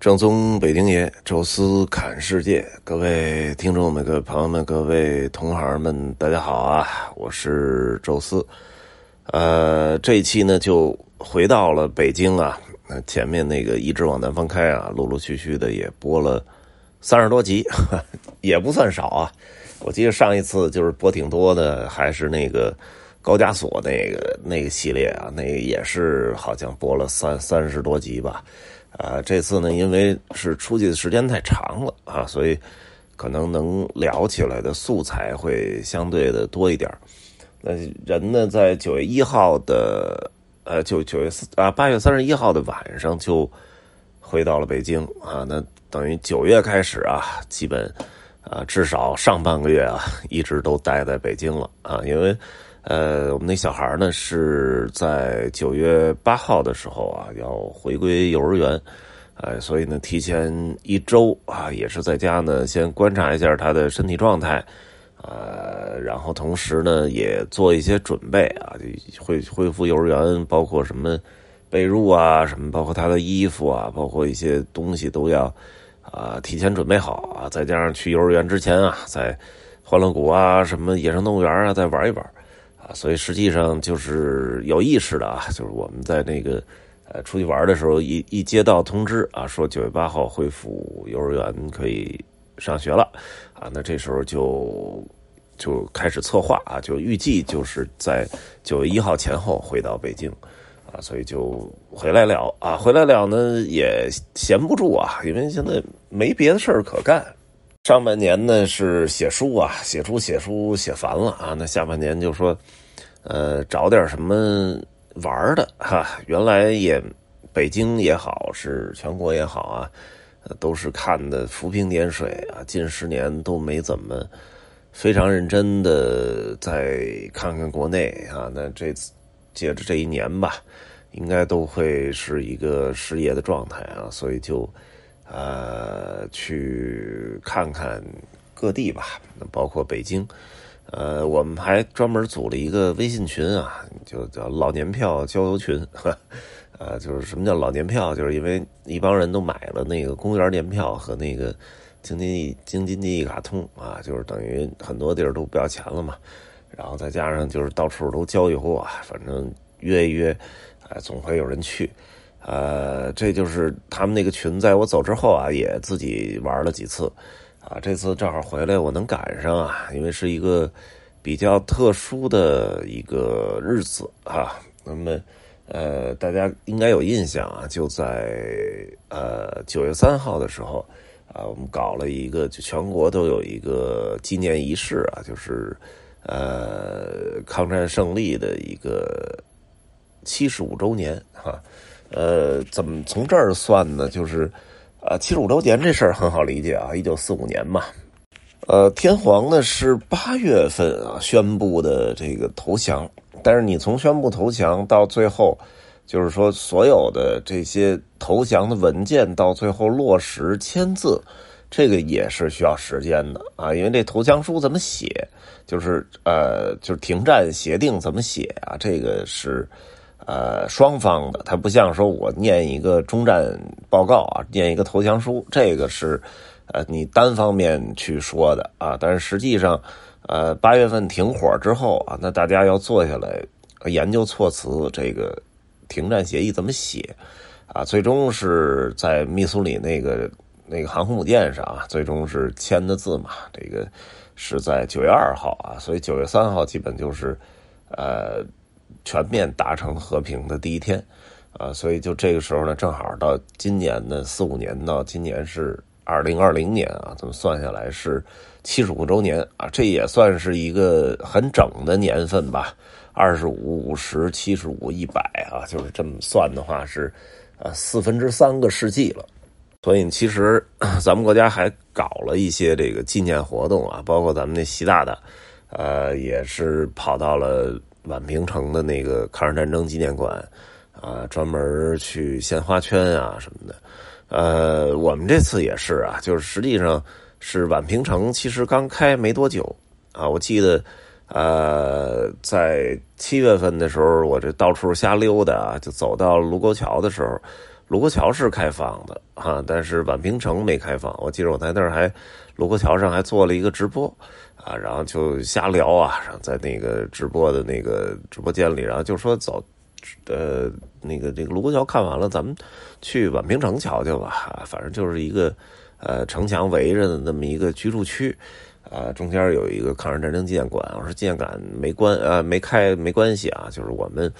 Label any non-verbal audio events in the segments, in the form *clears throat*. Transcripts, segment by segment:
正宗北京爷，宙斯侃世界，各位听众们、各位朋友们、各位同行们，大家好啊！我是宙斯。呃，这一期呢，就回到了北京啊。那前面那个一直往南方开啊，陆陆续续的也播了三十多集，*laughs* 也不算少啊。我记得上一次就是播挺多的，还是那个高加索那个那个系列啊，那也是好像播了三三十多集吧。啊，这次呢，因为是出去的时间太长了啊，所以可能能聊起来的素材会相对的多一点那人呢，在九月一号的呃，九九月四啊，八月三十一号的晚上就回到了北京啊。那等于九月开始啊，基本啊，至少上半个月啊，一直都待在北京了啊，因为。呃，我们那小孩呢是在九月八号的时候啊，要回归幼儿园，呃，所以呢，提前一周啊，也是在家呢，先观察一下他的身体状态，呃，然后同时呢，也做一些准备啊，恢恢复幼儿园，包括什么被褥啊，什么，包括他的衣服啊，包括一些东西都要啊提前准备好啊，再加上去幼儿园之前啊，在欢乐谷啊，什么野生动物园啊，再玩一玩。所以实际上就是有意识的啊，就是我们在那个呃出去玩的时候，一一接到通知啊，说九月八号恢复幼儿园可以上学了啊，那这时候就就开始策划啊，就预计就是在九月一号前后回到北京啊，所以就回来了啊，回来了呢也闲不住啊，因为现在没别的事儿可干。上半年呢是写书啊，写书写书写烦了啊，那下半年就说，呃，找点什么玩的哈。原来也北京也好，是全国也好啊，都是看的浮萍点水啊。近十年都没怎么非常认真的再看看国内啊。那这次借着这一年吧，应该都会是一个失业的状态啊，所以就。呃，去看看各地吧，包括北京。呃，我们还专门组了一个微信群啊，就叫老年票交流群。哈呃，就是什么叫老年票？就是因为一帮人都买了那个公园年票和那个京津冀京津冀一卡通啊，就是等于很多地儿都不要钱了嘛。然后再加上就是到处都交易货，反正约一约，哎，总会有人去。呃，这就是他们那个群，在我走之后啊，也自己玩了几次，啊，这次正好回来，我能赶上啊，因为是一个比较特殊的一个日子啊。那么，呃，大家应该有印象啊，就在呃九月三号的时候啊，我们搞了一个，全国都有一个纪念仪式啊，就是呃抗战胜利的一个七十五周年哈。呃，怎么从这儿算呢？就是，啊，七十五周年这事儿很好理解啊，一九四五年嘛。呃，天皇呢是八月份啊宣布的这个投降，但是你从宣布投降到最后，就是说所有的这些投降的文件到最后落实签字，这个也是需要时间的啊，因为这投降书怎么写，就是呃，就是停战协定怎么写啊，这个是。呃，双方的，它不像说我念一个中战报告啊，念一个投降书，这个是呃你单方面去说的啊。但是实际上，呃，八月份停火之后啊，那大家要坐下来研究措辞，这个停战协议怎么写啊？最终是在密苏里那个那个航空母舰上啊，最终是签的字嘛。这个是在九月二号啊，所以九月三号基本就是呃。全面达成和平的第一天，啊，所以就这个时候呢，正好到今年的四五年到今年是二零二零年啊，怎么算下来是七十五周年啊？这也算是一个很整的年份吧。二十五、五十、七十五、一百啊，就是这么算的话是，呃，四分之三个世纪了。所以其实 *clears throat* 咱们国家还搞了一些这个纪念活动啊，包括咱们那习大大，呃，也是跑到了。宛平城的那个抗日战争纪念馆，啊，专门去献花圈啊什么的。呃，我们这次也是啊，就是实际上是宛平城其实刚开没多久啊。我记得，呃，在七月份的时候，我这到处瞎溜达啊，就走到卢沟桥的时候，卢沟桥是开放的啊，但是宛平城没开放。我记得我在那儿还卢沟桥上还做了一个直播啊，然后就瞎聊啊，然后在那个直播的那个直播间里，然后就说走，呃，那个这个卢沟桥看完了，咱们去宛平城瞧瞧吧。反正就是一个呃城墙围着的那么一个居住区。啊，中间有一个抗日战争纪念馆。我说纪念馆没关，呃，没开，没关系啊。就是我们，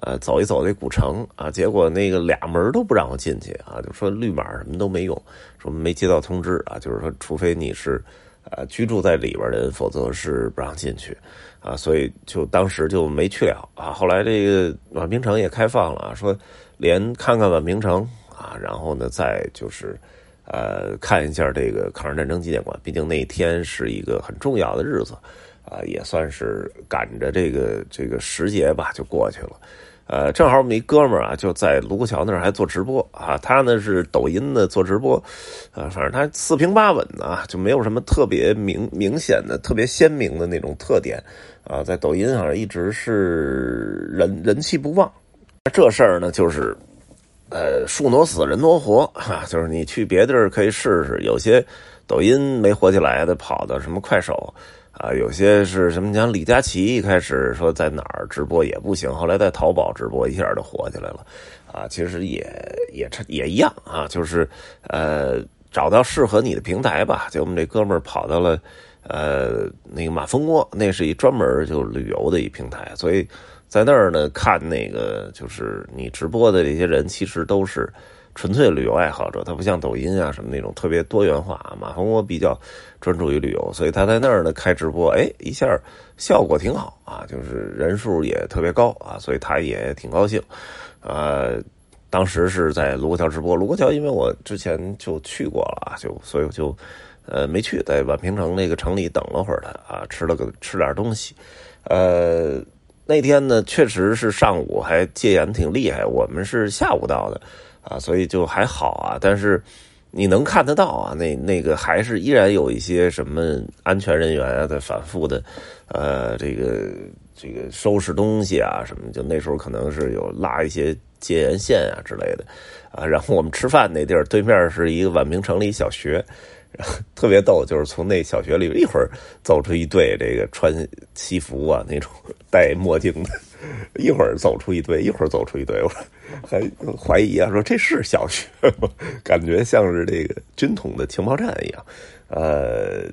呃，走一走这古城啊。结果那个俩门都不让我进去啊，就说绿码什么都没用，说没接到通知啊。就是说，除非你是，呃，居住在里边的人，否则是不让进去啊。所以就当时就没去了啊。后来这个宛平城也开放了，说连看看宛平城啊，然后呢，再就是。呃，看一下这个抗日战争纪念馆，毕竟那一天是一个很重要的日子，啊，也算是赶着这个这个时节吧，就过去了。呃，正好我们一哥们儿啊，就在卢沟桥那儿还做直播啊，他呢是抖音的做直播，啊，反正他四平八稳的，就没有什么特别明明显的、特别鲜明的那种特点啊，在抖音上一直是人人气不旺。这事儿呢，就是。呃，树挪死，人挪活，*laughs* 哈，就是你去别地儿可以试试。有些抖音没火起来的，跑到什么快手啊，有些是什么？像李佳琦一开始说在哪儿直播也不行，后来在淘宝直播一下就火起来了，啊，其实也也也一样啊，就是呃，找到适合你的平台吧。就我们这哥们儿跑到了呃那个马蜂窝，那是一专门就旅游的一平台，所以。在那儿呢，看那个就是你直播的这些人，其实都是纯粹旅游爱好者，他不像抖音啊什么那种特别多元化啊。马蜂窝比较专注于旅游，所以他在那儿呢开直播，哎，一下效果挺好啊，就是人数也特别高啊，所以他也挺高兴。呃，当时是在卢沟桥直播，卢沟桥因为我之前就去过了，就所以就呃没去，在宛平城那个城里等了会儿他啊，吃了个吃点东西，呃。那天呢，确实是上午还戒严挺厉害，我们是下午到的，啊，所以就还好啊。但是你能看得到啊，那那个还是依然有一些什么安全人员啊在反复的，呃，这个这个收拾东西啊什么，就那时候可能是有拉一些戒严线啊之类的，啊，然后我们吃饭那地儿对面是一个宛平城里小学。特别逗，就是从那小学里一会儿走出一队这个穿西服啊那种戴墨镜的，一会儿走出一队，一会儿走出一队，我还怀疑啊，说这是小学吗？感觉像是这个军统的情报站一样。呃，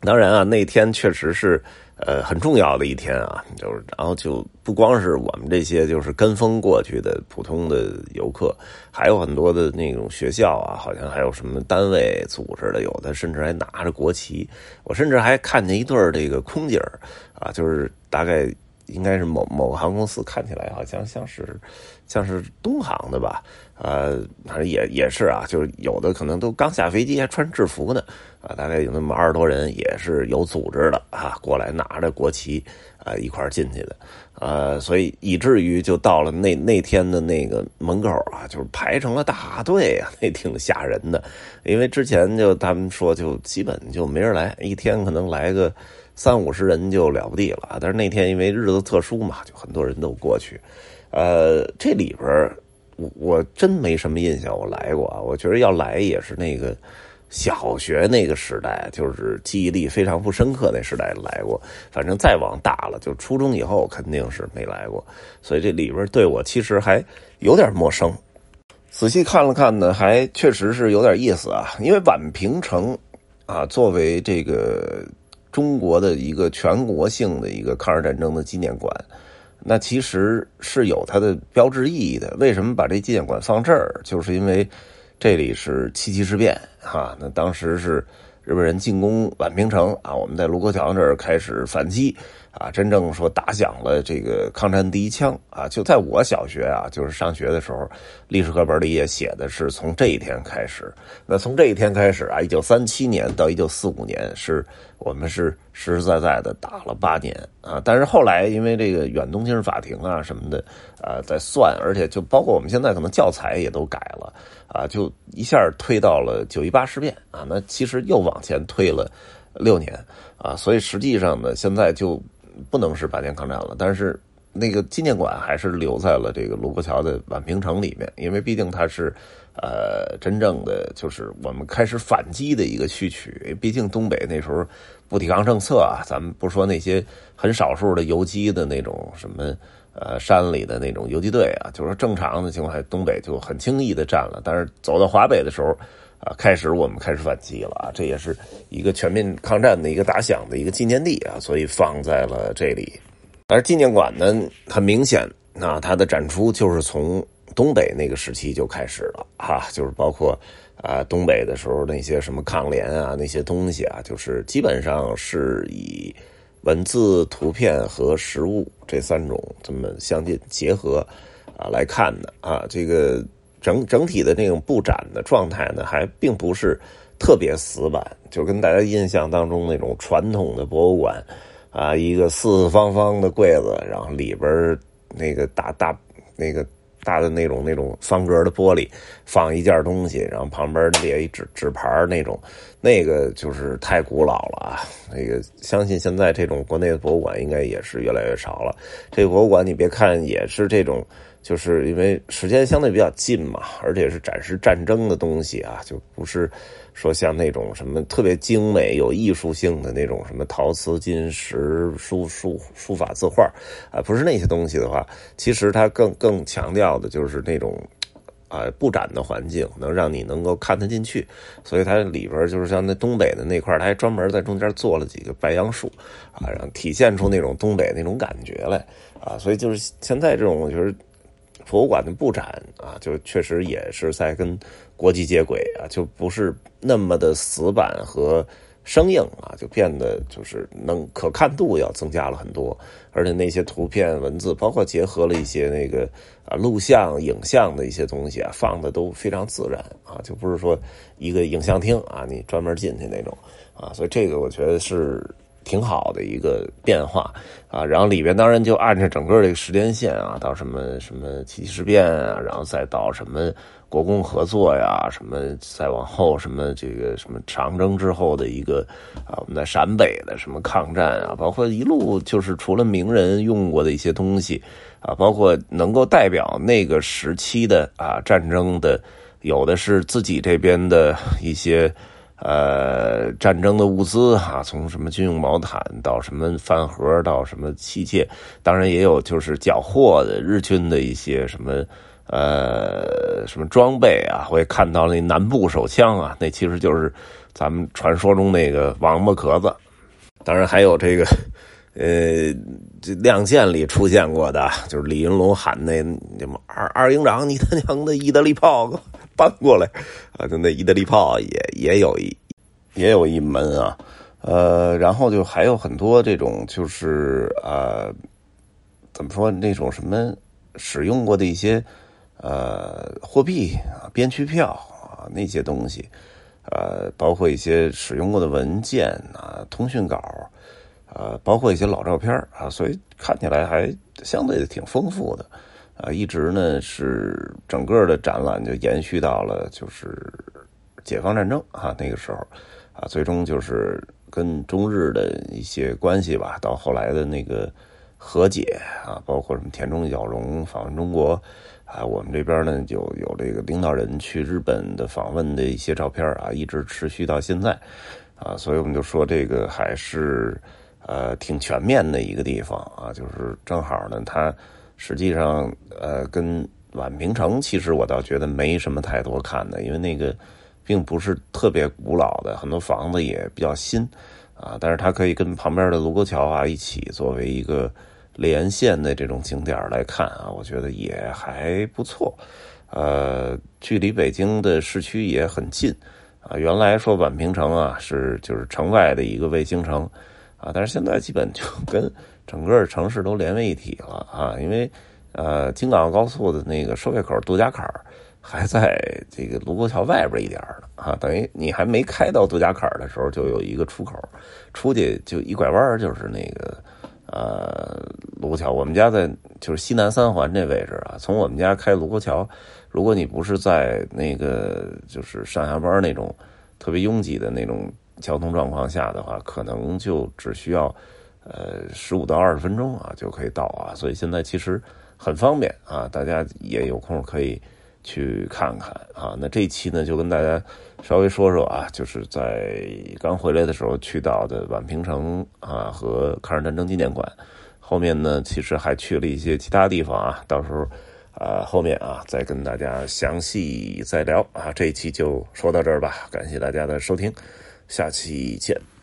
当然啊，那天确实是。呃，很重要的一天啊，就是，然后就不光是我们这些就是跟风过去的普通的游客，还有很多的那种学校啊，好像还有什么单位组织的，有的甚至还拿着国旗。我甚至还看见一对儿这个空姐儿啊，就是大概应该是某某航空公司，看起来好像像是像是东航的吧。呃，反正也也是啊，就是有的可能都刚下飞机还穿制服呢，啊，大概有那么二十多人，也是有组织的啊，过来拿着国旗啊一块进去的，呃，所以以至于就到了那那天的那个门口啊，就是排成了大队啊，*laughs* 那挺吓人的，因为之前就他们说就基本就没人来，一天可能来个三五十人就了不地了，但是那天因为日子特殊嘛，就很多人都过去，呃，这里边。我我真没什么印象，我来过啊。我觉得要来也是那个小学那个时代，就是记忆力非常不深刻那时代来过。反正再往大了，就初中以后肯定是没来过。所以这里边对我其实还有点陌生。仔细看了看呢，还确实是有点意思啊。因为宛平城啊，作为这个中国的一个全国性的一个抗日战争的纪念馆。那其实是有它的标志意义的。为什么把这纪念馆放这儿？就是因为这里是七七事变，哈。那当时是日本人进攻宛平城啊，我们在卢沟桥这儿开始反击。啊，真正说打响了这个抗战第一枪啊，就在我小学啊，就是上学的时候，历史课本里也写的是从这一天开始。那从这一天开始啊，一九三七年到一九四五年，是我们是实实在在的打了八年啊。但是后来因为这个远东军事法庭啊什么的啊在算，而且就包括我们现在可能教材也都改了啊，就一下推到了九一八事变啊。那其实又往前推了六年啊，所以实际上呢，现在就。不能是八年抗战了，但是那个纪念馆还是留在了这个卢沟桥的宛平城里面，因为毕竟它是呃真正的就是我们开始反击的一个序曲。毕竟东北那时候不抵抗政策啊，咱们不说那些很少数的游击的那种什么呃山里的那种游击队啊，就是说正常的情况下，东北就很轻易的占了。但是走到华北的时候。啊，开始我们开始反击了啊！这也是一个全面抗战的一个打响的一个纪念地啊，所以放在了这里。而纪念馆呢，很明显啊，它的展出就是从东北那个时期就开始了哈，就是包括啊东北的时候那些什么抗联啊那些东西啊，就是基本上是以文字、图片和实物这三种这么相近结合啊来看的啊，这个。整整体的那种布展的状态呢，还并不是特别死板，就跟大家印象当中那种传统的博物馆啊，一个四四方方的柜子，然后里边那个大大那个大的那种那种方格的玻璃放一件东西，然后旁边列一纸纸牌那种，那个就是太古老了啊。那个相信现在这种国内的博物馆应该也是越来越少了。这博物馆你别看也是这种。就是因为时间相对比较近嘛，而且是展示战争的东西啊，就不是说像那种什么特别精美、有艺术性的那种什么陶瓷、金石、书书书法字画啊，不是那些东西的话，其实它更更强调的就是那种啊布展的环境，能让你能够看得进去。所以它里边就是像那东北的那块，它还专门在中间做了几个白杨树啊，让体现出那种东北那种感觉来啊。所以就是现在这种，我觉得。博物馆的布展啊，就确实也是在跟国际接轨啊，就不是那么的死板和生硬啊，就变得就是能可看度要增加了很多，而且那些图片、文字，包括结合了一些那个啊录像、影像的一些东西啊，放的都非常自然啊，就不是说一个影像厅啊，你专门进去那种啊，所以这个我觉得是。挺好的一个变化啊，然后里边当然就按照整个这个时间线啊，到什么什么七七事变啊，然后再到什么国共合作呀，什么再往后什么这个什么长征之后的一个啊，我们在陕北的什么抗战啊，包括一路就是除了名人用过的一些东西啊，包括能够代表那个时期的啊战争的，有的是自己这边的一些。呃，战争的物资哈，从什么军用毛毯到什么饭盒，到什么器械，当然也有就是缴获的日军的一些什么呃什么装备啊。我也看到那南部手枪啊，那其实就是咱们传说中那个王八壳子。当然还有这个 *laughs* 呃，这《亮剑》里出现过的，就是李云龙喊那什么二二营长，你他娘的意大利炮！搬过来啊，就那意大利炮也也有一也有一门啊，呃，然后就还有很多这种就是呃，怎么说那种什么使用过的一些呃货币啊、边区票啊那些东西，呃，包括一些使用过的文件啊、通讯稿，呃，包括一些老照片啊，所以看起来还相对的挺丰富的。啊，一直呢是整个的展览就延续到了就是解放战争啊那个时候，啊，最终就是跟中日的一些关系吧，到后来的那个和解啊，包括什么田中角荣访问中国啊，我们这边呢就有这个领导人去日本的访问的一些照片啊，一直持续到现在啊，所以我们就说这个还是呃挺全面的一个地方啊，就是正好呢它。实际上，呃，跟宛平城其实我倒觉得没什么太多看的，因为那个并不是特别古老的，很多房子也比较新啊。但是它可以跟旁边的卢沟桥啊一起作为一个连线的这种景点来看啊，我觉得也还不错。呃，距离北京的市区也很近啊。原来说宛平城啊是就是城外的一个卫星城啊，但是现在基本就跟。整个城市都连为一体了啊！因为，呃，京港澳高速的那个收费口杜家坎还在这个卢沟桥外边一点呢啊，等于你还没开到杜家坎的时候，就有一个出口，出去就一拐弯就是那个呃卢沟桥。我们家在就是西南三环这位置啊，从我们家开卢沟桥，如果你不是在那个就是上下班那种特别拥挤的那种交通状况下的话，可能就只需要。呃十五到二十分钟啊就可以到啊，所以现在其实很方便啊，大家也有空可以去看看啊。那这一期呢，就跟大家稍微说说啊，就是在刚回来的时候去到的宛平城啊和抗日战争纪念馆，后面呢其实还去了一些其他地方啊，到时候。啊，后面啊，再跟大家详细再聊啊。这一期就说到这儿吧，感谢大家的收听，下期见。